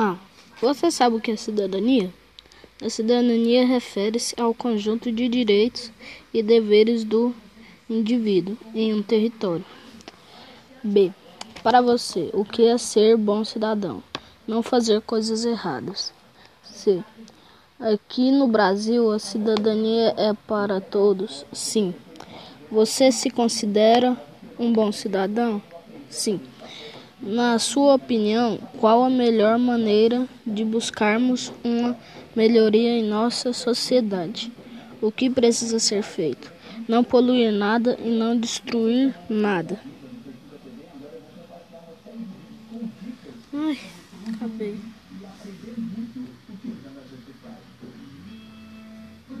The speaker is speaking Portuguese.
Ah, você sabe o que é cidadania? A cidadania refere-se ao conjunto de direitos e deveres do indivíduo em um território. B. Para você, o que é ser bom cidadão? Não fazer coisas erradas. C. Aqui no Brasil, a cidadania é para todos? Sim. Você se considera um bom cidadão? Sim. Na sua opinião, qual a melhor maneira de buscarmos uma melhoria em nossa sociedade? O que precisa ser feito? Não poluir nada e não destruir nada. Ai, acabei.